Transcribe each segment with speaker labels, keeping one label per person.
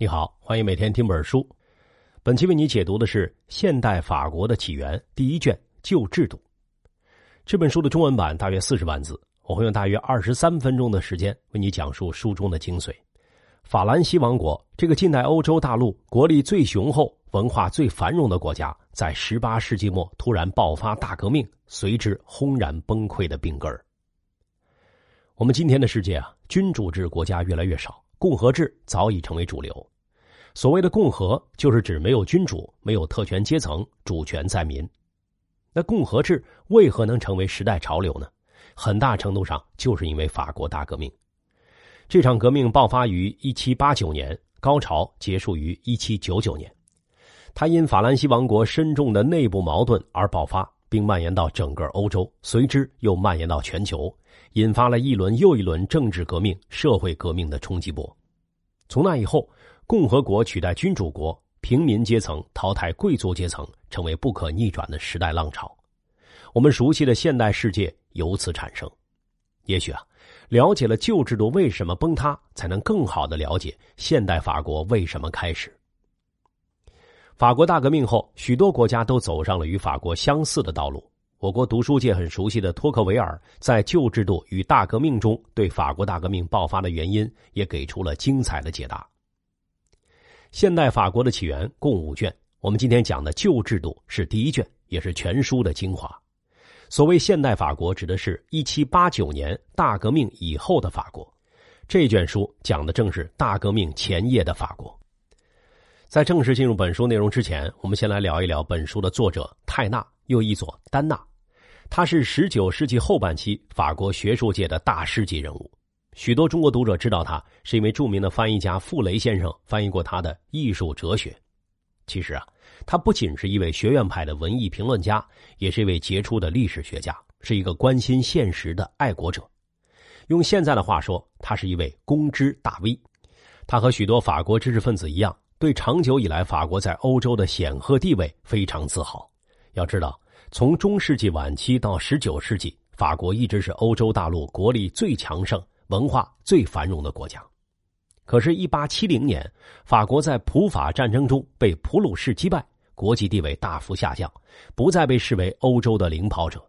Speaker 1: 你好，欢迎每天听本书。本期为你解读的是《现代法国的起源》第一卷《旧制度》。这本书的中文版大约四十万字，我会用大约二十三分钟的时间为你讲述书中的精髓。法兰西王国这个近代欧洲大陆国力最雄厚、文化最繁荣的国家，在十八世纪末突然爆发大革命，随之轰然崩溃的病根儿。我们今天的世界啊，君主制国家越来越少。共和制早已成为主流。所谓的共和，就是指没有君主、没有特权阶层，主权在民。那共和制为何能成为时代潮流呢？很大程度上就是因为法国大革命。这场革命爆发于一七八九年，高潮结束于一七九九年。它因法兰西王国深重的内部矛盾而爆发，并蔓延到整个欧洲，随之又蔓延到全球。引发了一轮又一轮政治革命、社会革命的冲击波。从那以后，共和国取代君主国，平民阶层淘汰贵族阶层，成为不可逆转的时代浪潮。我们熟悉的现代世界由此产生。也许啊，了解了旧制度为什么崩塌，才能更好的了解现代法国为什么开始。法国大革命后，许多国家都走上了与法国相似的道路。我国读书界很熟悉的托克维尔在《旧制度与大革命》中，对法国大革命爆发的原因也给出了精彩的解答。现代法国的起源共五卷，我们今天讲的《旧制度》是第一卷，也是全书的精华。所谓现代法国，指的是一七八九年大革命以后的法国。这卷书讲的正是大革命前夜的法国。在正式进入本书内容之前，我们先来聊一聊本书的作者泰纳，又译作丹纳。他是十九世纪后半期法国学术界的大师级人物，许多中国读者知道他是因为著名的翻译家傅雷先生翻译过他的《艺术哲学》。其实啊，他不仅是一位学院派的文艺评论家，也是一位杰出的历史学家，是一个关心现实的爱国者。用现在的话说，他是一位公知大 V。他和许多法国知识分子一样，对长久以来法国在欧洲的显赫地位非常自豪。要知道。从中世纪晚期到十九世纪，法国一直是欧洲大陆国力最强盛、文化最繁荣的国家。可是，一八七零年，法国在普法战争中被普鲁士击败，国际地位大幅下降，不再被视为欧洲的领跑者。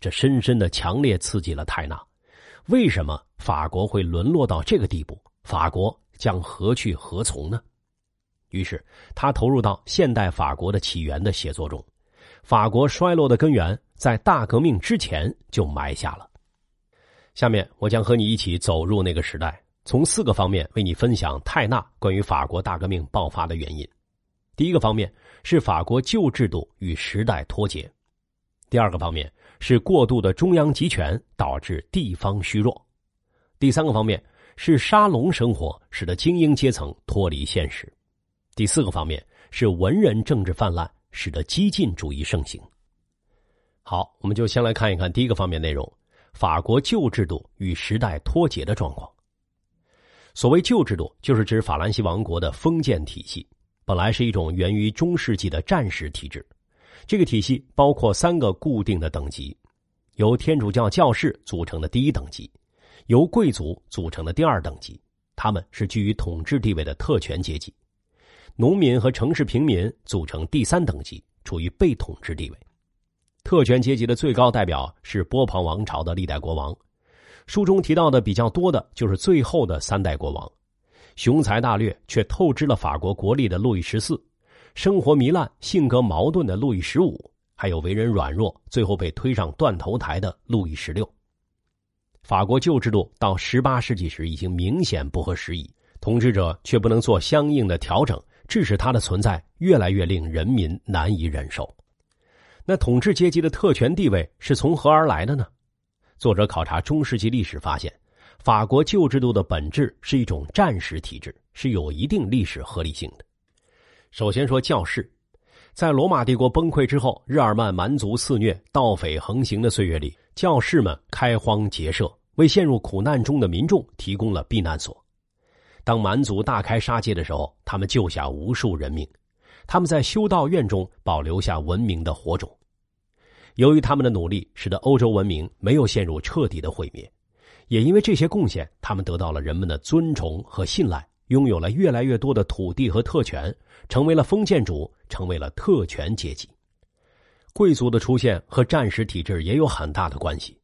Speaker 1: 这深深的、强烈刺激了泰纳。为什么法国会沦落到这个地步？法国将何去何从呢？于是，他投入到现代法国的起源的写作中。法国衰落的根源在大革命之前就埋下了。下面我将和你一起走入那个时代，从四个方面为你分享泰纳关于法国大革命爆发的原因。第一个方面是法国旧制度与时代脱节；第二个方面是过度的中央集权导致地方虚弱；第三个方面是沙龙生活使得精英阶层脱离现实；第四个方面是文人政治泛滥。使得激进主义盛行。好，我们就先来看一看第一个方面内容：法国旧制度与时代脱节的状况。所谓旧制度，就是指法兰西王国的封建体系，本来是一种源于中世纪的战时体制。这个体系包括三个固定的等级：由天主教教士组成的第一等级，由贵族组成的第二等级，他们是居于统治地位的特权阶级。农民和城市平民组成第三等级，处于被统治地位。特权阶级的最高代表是波旁王朝的历代国王。书中提到的比较多的就是最后的三代国王：雄才大略却透支了法国国力的路易十四，生活糜烂、性格矛盾的路易十五，还有为人软弱、最后被推上断头台的路易十六。法国旧制度到十八世纪时已经明显不合时宜，统治者却不能做相应的调整。致使它的存在越来越令人民难以忍受。那统治阶级的特权地位是从何而来的呢？作者考察中世纪历史发现，法国旧制度的本质是一种战时体制，是有一定历史合理性的。首先说教士，在罗马帝国崩溃之后，日耳曼蛮族肆虐、盗匪横行的岁月里，教士们开荒结社，为陷入苦难中的民众提供了避难所。当蛮族大开杀戒的时候，他们救下无数人命。他们在修道院中保留下文明的火种。由于他们的努力，使得欧洲文明没有陷入彻底的毁灭。也因为这些贡献，他们得到了人们的尊崇和信赖，拥有了越来越多的土地和特权，成为了封建主，成为了特权阶级。贵族的出现和战时体制也有很大的关系。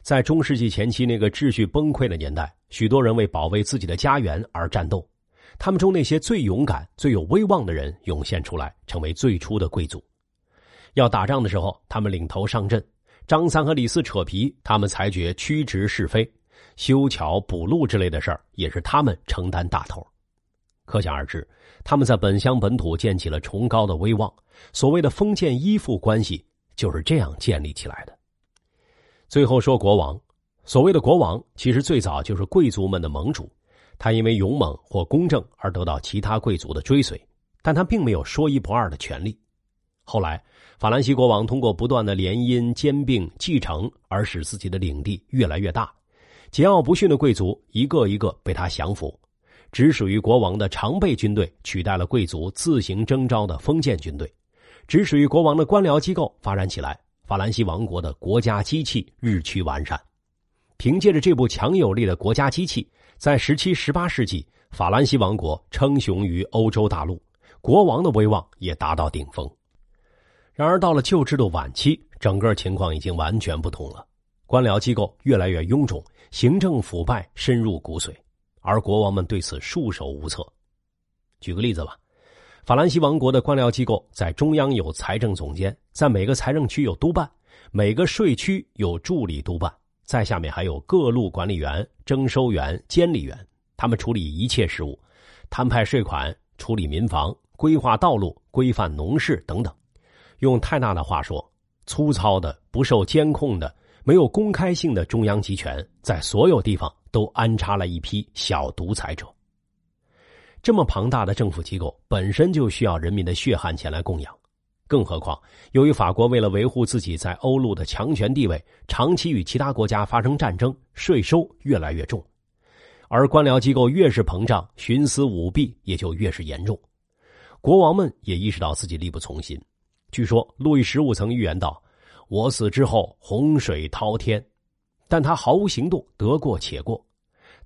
Speaker 1: 在中世纪前期那个秩序崩溃的年代，许多人为保卫自己的家园而战斗。他们中那些最勇敢、最有威望的人涌现出来，成为最初的贵族。要打仗的时候，他们领头上阵；张三和李四扯皮，他们裁决曲直是非；修桥补路之类的事儿，也是他们承担大头。可想而知，他们在本乡本土建起了崇高的威望。所谓的封建依附关系，就是这样建立起来的。最后说国王，所谓的国王，其实最早就是贵族们的盟主。他因为勇猛或公正而得到其他贵族的追随，但他并没有说一不二的权利。后来，法兰西国王通过不断的联姻、兼并、继承，而使自己的领地越来越大。桀骜不驯的贵族一个一个被他降服，只属于国王的常备军队取代了贵族自行征召的封建军队，只属于国王的官僚机构发展起来。法兰西王国的国家机器日趋完善，凭借着这部强有力的国家机器，在十七、十八世纪，法兰西王国称雄于欧洲大陆，国王的威望也达到顶峰。然而，到了旧制度晚期，整个情况已经完全不同了，官僚机构越来越臃肿，行政腐败深入骨髓，而国王们对此束手无策。举个例子吧。法兰西王国的官僚机构在中央有财政总监，在每个财政区有督办，每个税区有助理督办，在下面还有各路管理员、征收员、监理员，他们处理一切事务，摊派税款、处理民房、规划道路、规范农事等等。用泰纳的话说，粗糙的、不受监控的、没有公开性的中央集权，在所有地方都安插了一批小独裁者。这么庞大的政府机构本身就需要人民的血汗钱来供养，更何况由于法国为了维护自己在欧陆的强权地位，长期与其他国家发生战争，税收越来越重，而官僚机构越是膨胀，徇私舞弊也就越是严重。国王们也意识到自己力不从心。据说路易十五曾预言道：“我死之后，洪水滔天。”但他毫无行动，得过且过。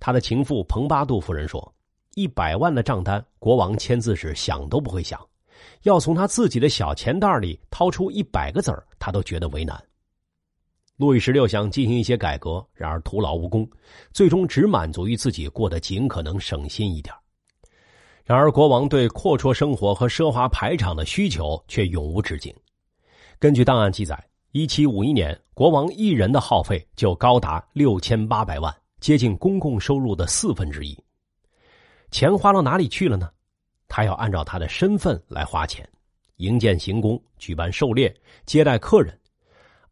Speaker 1: 他的情妇蓬巴杜夫人说。一百万的账单，国王签字时想都不会想，要从他自己的小钱袋里掏出一百个子儿，他都觉得为难。路易十六想进行一些改革，然而徒劳无功，最终只满足于自己过得尽可能省心一点。然而，国王对阔绰生活和奢华排场的需求却永无止境。根据档案记载，一七五一年，国王一人的耗费就高达六千八百万，接近公共收入的四分之一。钱花到哪里去了呢？他要按照他的身份来花钱，营建行宫、举办狩猎、接待客人。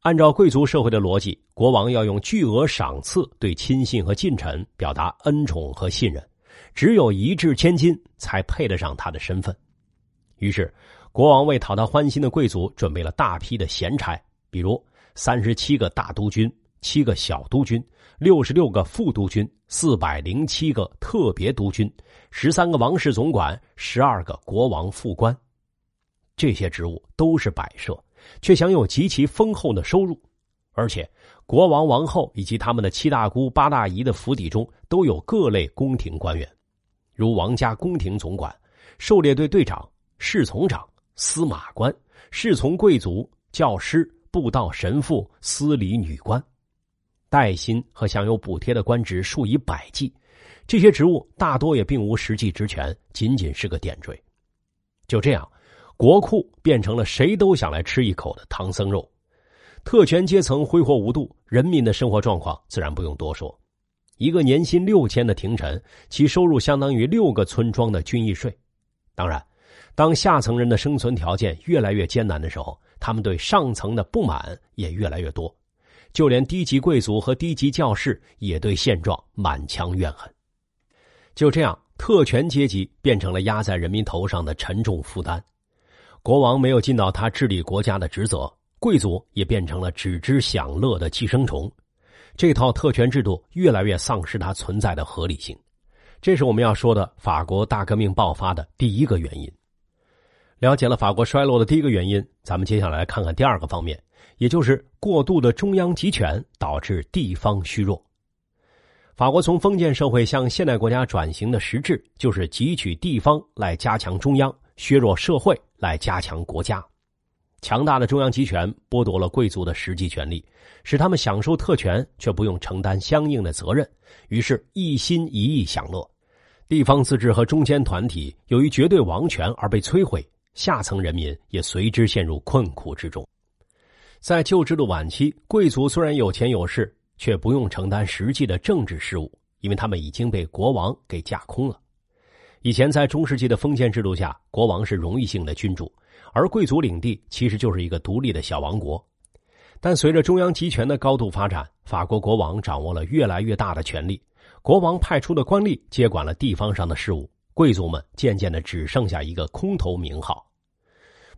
Speaker 1: 按照贵族社会的逻辑，国王要用巨额赏赐对亲信和近臣表达恩宠和信任，只有一掷千金才配得上他的身份。于是，国王为讨他欢心的贵族准备了大批的闲差，比如三十七个大督军。七个小督军，六十六个副督军，四百零七个特别督军，十三个王室总管，十二个国王副官。这些职务都是摆设，却享有极其丰厚的收入。而且，国王、王后以及他们的七大姑八大姨的府邸中都有各类宫廷官员，如王家宫廷总管、狩猎队队长、侍从长、司马官、侍从贵族、教师、布道神父、司礼女官。带薪和享有补贴的官职数以百计，这些职务大多也并无实际职权，仅仅是个点缀。就这样，国库变成了谁都想来吃一口的唐僧肉。特权阶层挥霍无度，人民的生活状况自然不用多说。一个年薪六千的廷臣，其收入相当于六个村庄的军役税。当然，当下层人的生存条件越来越艰难的时候，他们对上层的不满也越来越多。就连低级贵族和低级教士也对现状满腔怨恨。就这样，特权阶级变成了压在人民头上的沉重负担。国王没有尽到他治理国家的职责，贵族也变成了只知享乐的寄生虫。这套特权制度越来越丧失它存在的合理性。这是我们要说的法国大革命爆发的第一个原因。了解了法国衰落的第一个原因，咱们接下来看看第二个方面。也就是过度的中央集权导致地方虚弱。法国从封建社会向现代国家转型的实质，就是汲取地方来加强中央，削弱社会来加强国家。强大的中央集权剥夺了贵族的实际权利，使他们享受特权却不用承担相应的责任，于是一心一意享乐。地方自治和中间团体由于绝对王权而被摧毁，下层人民也随之陷入困苦之中。在旧制度晚期，贵族虽然有钱有势，却不用承担实际的政治事务，因为他们已经被国王给架空了。以前在中世纪的封建制度下，国王是荣誉性的君主。而贵族领地其实就是一个独立的小王国，但随着中央集权的高度发展，法国国王掌握了越来越大的权力，国王派出的官吏接管了地方上的事务，贵族们渐渐的只剩下一个空头名号。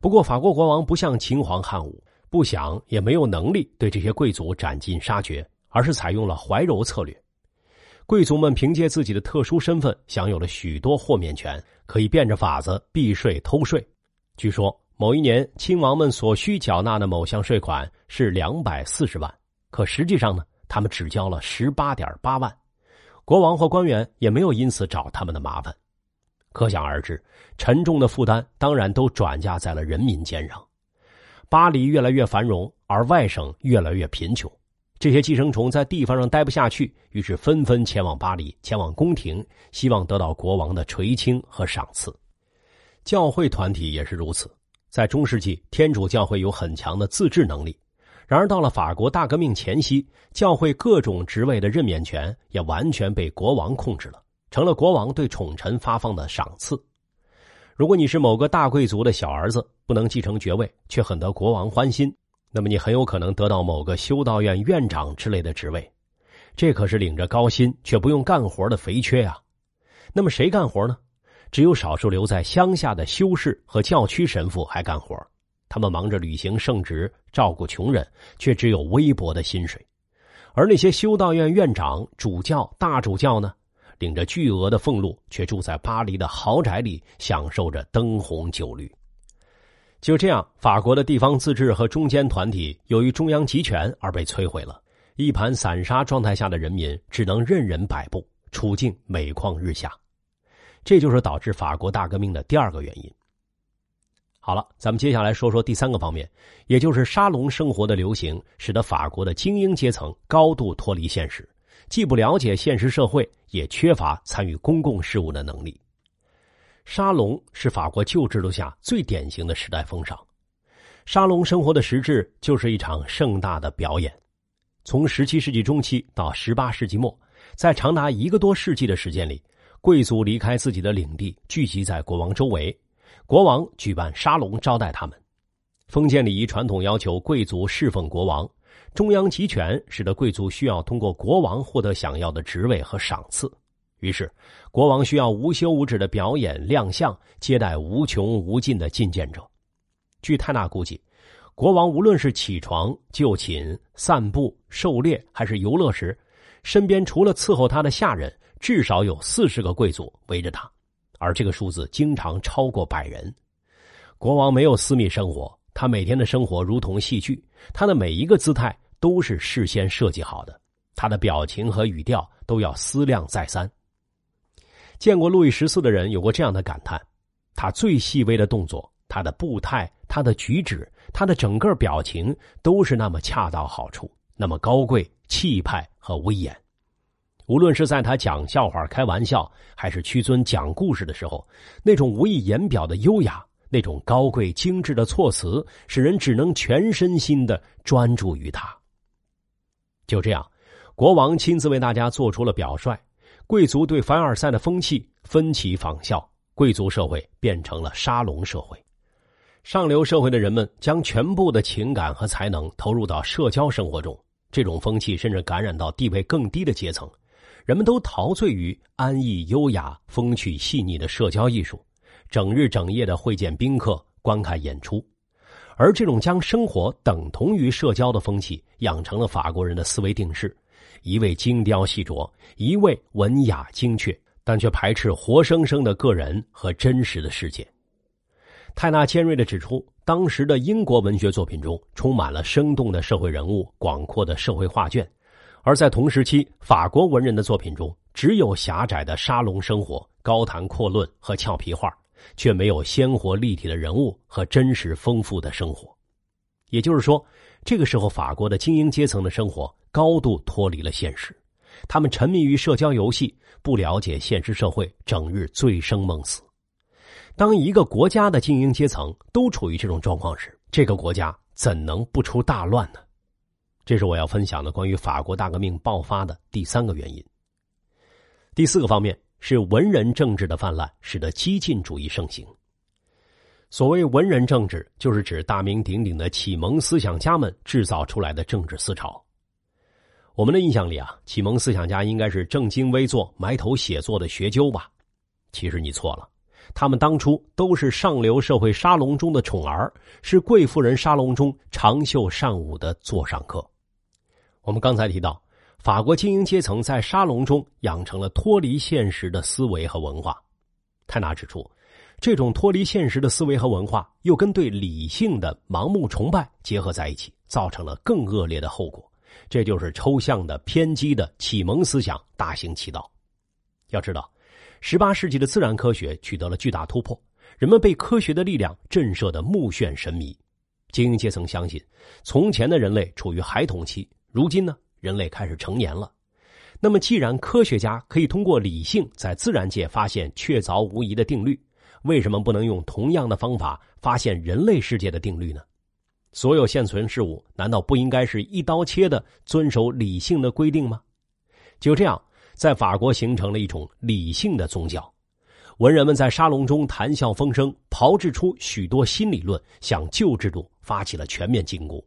Speaker 1: 不过，法国国王不像秦皇汉武，不想也没有能力对这些贵族斩尽杀绝，而是采用了怀柔策略。贵族们凭借自己的特殊身份，享有了许多豁免权，可以变着法子避税偷税。据说。某一年，亲王们所需缴纳的某项税款是两百四十万，可实际上呢，他们只交了十八点八万，国王或官员也没有因此找他们的麻烦。可想而知，沉重的负担当然都转嫁在了人民肩上。巴黎越来越繁荣，而外省越来越贫穷，这些寄生虫在地方上待不下去，于是纷纷前往巴黎，前往宫廷，希望得到国王的垂青和赏赐。教会团体也是如此。在中世纪，天主教会有很强的自治能力。然而，到了法国大革命前夕，教会各种职位的任免权也完全被国王控制了，成了国王对宠臣发放的赏赐。如果你是某个大贵族的小儿子，不能继承爵位，却很得国王欢心，那么你很有可能得到某个修道院院长之类的职位。这可是领着高薪却不用干活的肥缺啊！那么谁干活呢？只有少数留在乡下的修士和教区神父还干活，他们忙着履行圣职，照顾穷人，却只有微薄的薪水；而那些修道院院长、主教、大主教呢，领着巨额的俸禄，却住在巴黎的豪宅里，享受着灯红酒绿。就这样，法国的地方自治和中间团体由于中央集权而被摧毁了，一盘散沙状态下的人民只能任人摆布，处境每况日下。这就是导致法国大革命的第二个原因。好了，咱们接下来说说第三个方面，也就是沙龙生活的流行，使得法国的精英阶层高度脱离现实，既不了解现实社会，也缺乏参与公共事务的能力。沙龙是法国旧制度下最典型的时代风尚。沙龙生活的实质就是一场盛大的表演。从十七世纪中期到十八世纪末，在长达一个多世纪的时间里。贵族离开自己的领地，聚集在国王周围，国王举办沙龙招待他们。封建礼仪传统要求贵族侍奉国王，中央集权使得贵族需要通过国王获得想要的职位和赏赐。于是，国王需要无休无止的表演亮相，接待无穷无尽的觐见者。据泰纳估计，国王无论是起床、就寝、散步、狩猎，还是游乐时，身边除了伺候他的下人。至少有四十个贵族围着他，而这个数字经常超过百人。国王没有私密生活，他每天的生活如同戏剧，他的每一个姿态都是事先设计好的，他的表情和语调都要思量再三。见过路易十四的人有过这样的感叹：他最细微的动作，他的步态，他的举止，他的整个表情，都是那么恰到好处，那么高贵、气派和威严。无论是在他讲笑话、开玩笑，还是屈尊讲故事的时候，那种无以言表的优雅，那种高贵精致的措辞，使人只能全身心的专注于他。就这样，国王亲自为大家做出了表率，贵族对凡尔赛的风气分起仿效，贵族社会变成了沙龙社会。上流社会的人们将全部的情感和才能投入到社交生活中，这种风气甚至感染到地位更低的阶层。人们都陶醉于安逸、优雅、风趣、细腻的社交艺术，整日整夜的会见宾客、观看演出，而这种将生活等同于社交的风气，养成了法国人的思维定式：一位精雕细琢，一位文雅精确，但却排斥活生生的个人和真实的世界。泰纳尖锐的指出，当时的英国文学作品中充满了生动的社会人物、广阔的社会画卷。而在同时期，法国文人的作品中，只有狭窄的沙龙生活、高谈阔论和俏皮话，却没有鲜活立体的人物和真实丰富的生活。也就是说，这个时候法国的精英阶层的生活高度脱离了现实，他们沉迷于社交游戏，不了解现实社会，整日醉生梦死。当一个国家的精英阶层都处于这种状况时，这个国家怎能不出大乱呢？这是我要分享的关于法国大革命爆发的第三个原因。第四个方面是文人政治的泛滥，使得激进主义盛行。所谓文人政治，就是指大名鼎鼎的启蒙思想家们制造出来的政治思潮。我们的印象里啊，启蒙思想家应该是正襟危坐、埋头写作的学究吧？其实你错了。他们当初都是上流社会沙龙中的宠儿，是贵妇人沙龙中长袖善舞的座上客。我们刚才提到，法国精英阶层在沙龙中养成了脱离现实的思维和文化。泰纳指出，这种脱离现实的思维和文化，又跟对理性的盲目崇拜结合在一起，造成了更恶劣的后果。这就是抽象的、偏激的启蒙思想大行其道。要知道。十八世纪的自然科学取得了巨大突破，人们被科学的力量震慑的目眩神迷。精英阶层相信，从前的人类处于孩童期，如今呢，人类开始成年了。那么，既然科学家可以通过理性在自然界发现确凿无疑的定律，为什么不能用同样的方法发现人类世界的定律呢？所有现存事物难道不应该是一刀切的遵守理性的规定吗？就这样。在法国形成了一种理性的宗教，文人们在沙龙中谈笑风生，炮制出许多新理论，向旧制度发起了全面进攻。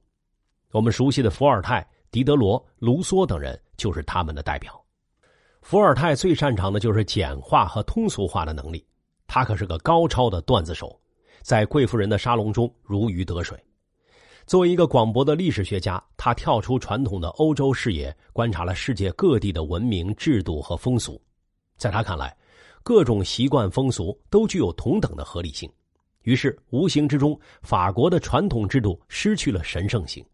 Speaker 1: 我们熟悉的伏尔泰、狄德罗、卢梭等人就是他们的代表。伏尔泰最擅长的就是简化和通俗化的能力，他可是个高超的段子手，在贵妇人的沙龙中如鱼得水。作为一个广博的历史学家，他跳出传统的欧洲视野，观察了世界各地的文明、制度和风俗。在他看来，各种习惯风俗都具有同等的合理性。于是，无形之中，法国的传统制度失去了神圣性。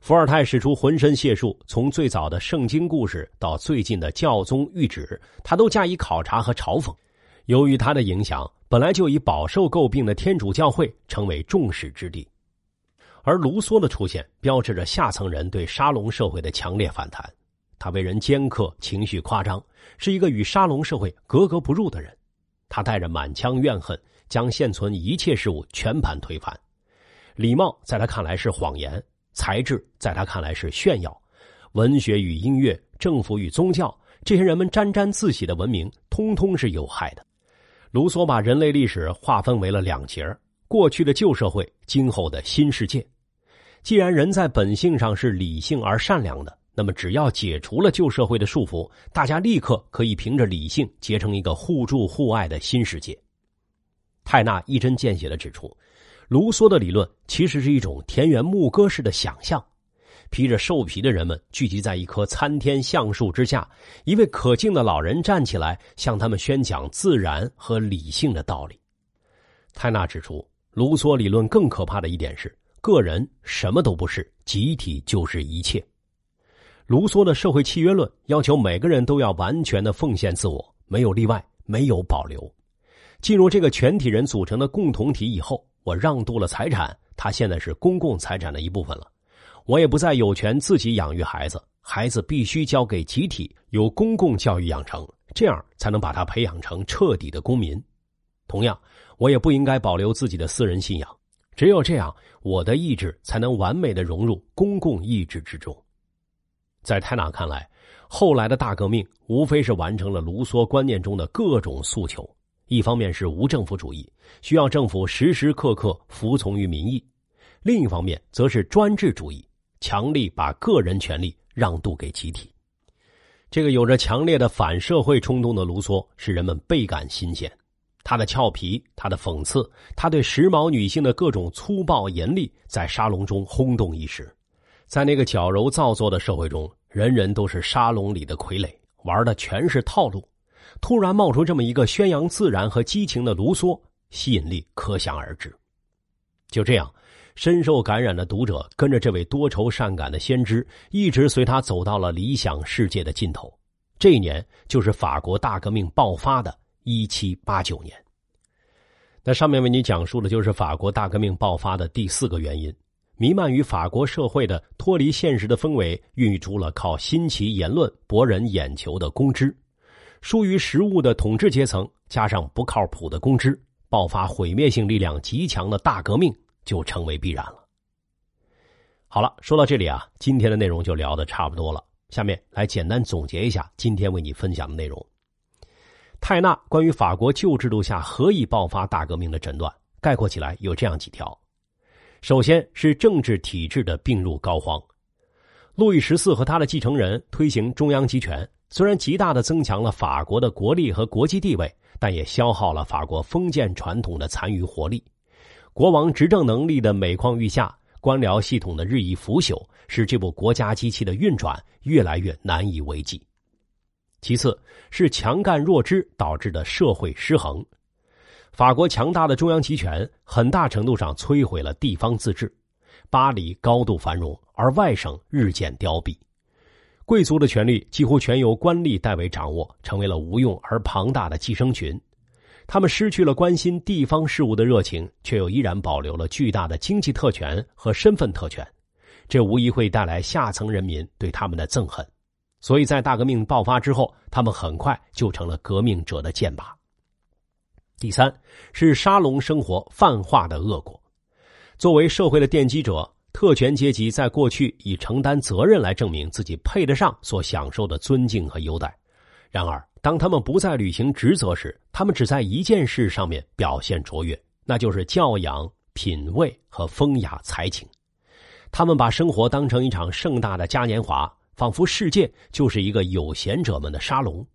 Speaker 1: 伏尔泰使出浑身解数，从最早的圣经故事到最近的教宗谕旨，他都加以考察和嘲讽。由于他的影响，本来就已饱受诟病的天主教会成为众矢之的。而卢梭的出现，标志着下层人对沙龙社会的强烈反弹。他为人尖刻，情绪夸张，是一个与沙龙社会格格不入的人。他带着满腔怨恨，将现存一切事物全盘推翻。礼貌在他看来是谎言，才智在他看来是炫耀，文学与音乐、政府与宗教，这些人们沾沾自喜的文明，通通是有害的。卢梭把人类历史划分为了两节过去的旧社会，今后的新世界。既然人在本性上是理性而善良的，那么只要解除了旧社会的束缚，大家立刻可以凭着理性结成一个互助互爱的新世界。泰纳一针见血的指出，卢梭的理论其实是一种田园牧歌式的想象。披着兽皮的人们聚集在一棵参天橡树之下，一位可敬的老人站起来向他们宣讲自然和理性的道理。泰纳指出，卢梭理论更可怕的一点是。个人什么都不是，集体就是一切。卢梭的社会契约论要求每个人都要完全的奉献自我，没有例外，没有保留。进入这个全体人组成的共同体以后，我让渡了财产，他现在是公共财产的一部分了。我也不再有权自己养育孩子，孩子必须交给集体，由公共教育养成，这样才能把他培养成彻底的公民。同样，我也不应该保留自己的私人信仰。只有这样，我的意志才能完美的融入公共意志之中。在泰纳看来，后来的大革命无非是完成了卢梭观念中的各种诉求：一方面是无政府主义，需要政府时时刻刻服从于民意；另一方面则是专制主义，强力把个人权利让渡给集体。这个有着强烈的反社会冲动的卢梭，使人们倍感新鲜。他的俏皮，他的讽刺，他对时髦女性的各种粗暴严厉，在沙龙中轰动一时。在那个矫揉造作的社会中，人人都是沙龙里的傀儡，玩的全是套路。突然冒出这么一个宣扬自然和激情的卢梭，吸引力可想而知。就这样，深受感染的读者跟着这位多愁善感的先知，一直随他走到了理想世界的尽头。这一年就是法国大革命爆发的一七八九年。那上面为你讲述的就是法国大革命爆发的第四个原因：弥漫于法国社会的脱离现实的氛围，孕育出了靠新奇言论博人眼球的公知。疏于实务的统治阶层加上不靠谱的公知，爆发毁灭性力量极强的大革命就成为必然了。好了，说到这里啊，今天的内容就聊的差不多了。下面来简单总结一下今天为你分享的内容。泰纳关于法国旧制度下何以爆发大革命的诊断，概括起来有这样几条：首先是政治体制的病入膏肓。路易十四和他的继承人推行中央集权，虽然极大的增强了法国的国力和国际地位，但也消耗了法国封建传统的残余活力。国王执政能力的每况愈下。官僚系统的日益腐朽，使这部国家机器的运转越来越难以为继。其次，是强干弱支导致的社会失衡。法国强大的中央集权，很大程度上摧毁了地方自治。巴黎高度繁荣，而外省日渐凋敝。贵族的权力几乎全由官吏代为掌握，成为了无用而庞大的寄生群。他们失去了关心地方事务的热情，却又依然保留了巨大的经济特权和身份特权，这无疑会带来下层人民对他们的憎恨。所以在大革命爆发之后，他们很快就成了革命者的箭靶。第三是沙龙生活泛化的恶果。作为社会的奠基者，特权阶级在过去以承担责任来证明自己配得上所享受的尊敬和优待，然而。当他们不再履行职责时，他们只在一件事上面表现卓越，那就是教养、品味和风雅才情。他们把生活当成一场盛大的嘉年华，仿佛世界就是一个有闲者们的沙龙。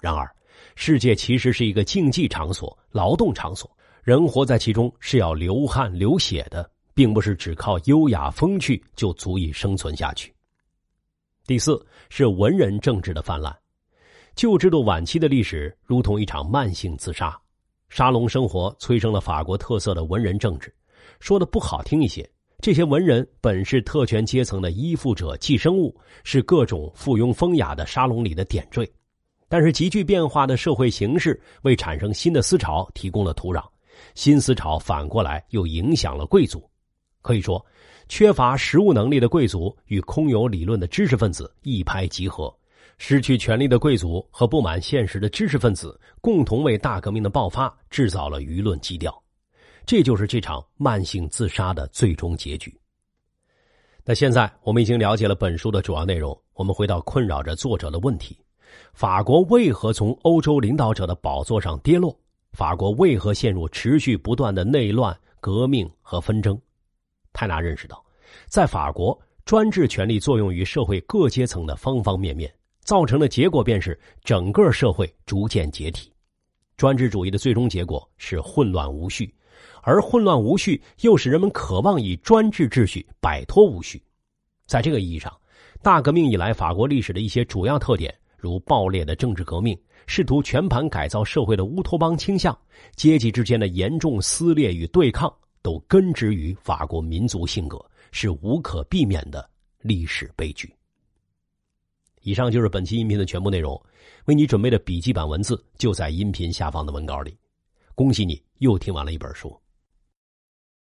Speaker 1: 然而，世界其实是一个竞技场所、劳动场所，人活在其中是要流汗流血的，并不是只靠优雅风趣就足以生存下去。第四是文人政治的泛滥。旧制度晚期的历史如同一场慢性自杀，沙龙生活催生了法国特色的文人政治。说的不好听一些，这些文人本是特权阶层的依附者、寄生物，是各种附庸风雅的沙龙里的点缀。但是急剧变化的社会形势为产生新的思潮提供了土壤，新思潮反过来又影响了贵族。可以说，缺乏实务能力的贵族与空有理论的知识分子一拍即合。失去权力的贵族和不满现实的知识分子共同为大革命的爆发制造了舆论基调，这就是这场慢性自杀的最终结局。那现在我们已经了解了本书的主要内容，我们回到困扰着作者的问题：法国为何从欧洲领导者的宝座上跌落？法国为何陷入持续不断的内乱、革命和纷争？泰纳认识到，在法国，专制权力作用于社会各阶层的方方面面。造成的结果便是整个社会逐渐解体，专制主义的最终结果是混乱无序，而混乱无序又使人们渴望以专制秩序摆脱无序。在这个意义上，大革命以来法国历史的一些主要特点，如暴烈的政治革命、试图全盘改造社会的乌托邦倾向、阶级之间的严重撕裂与对抗，都根植于法国民族性格，是无可避免的历史悲剧。以上就是本期音频的全部内容，为你准备的笔记版文字就在音频下方的文稿里。恭喜你又听完了一本书。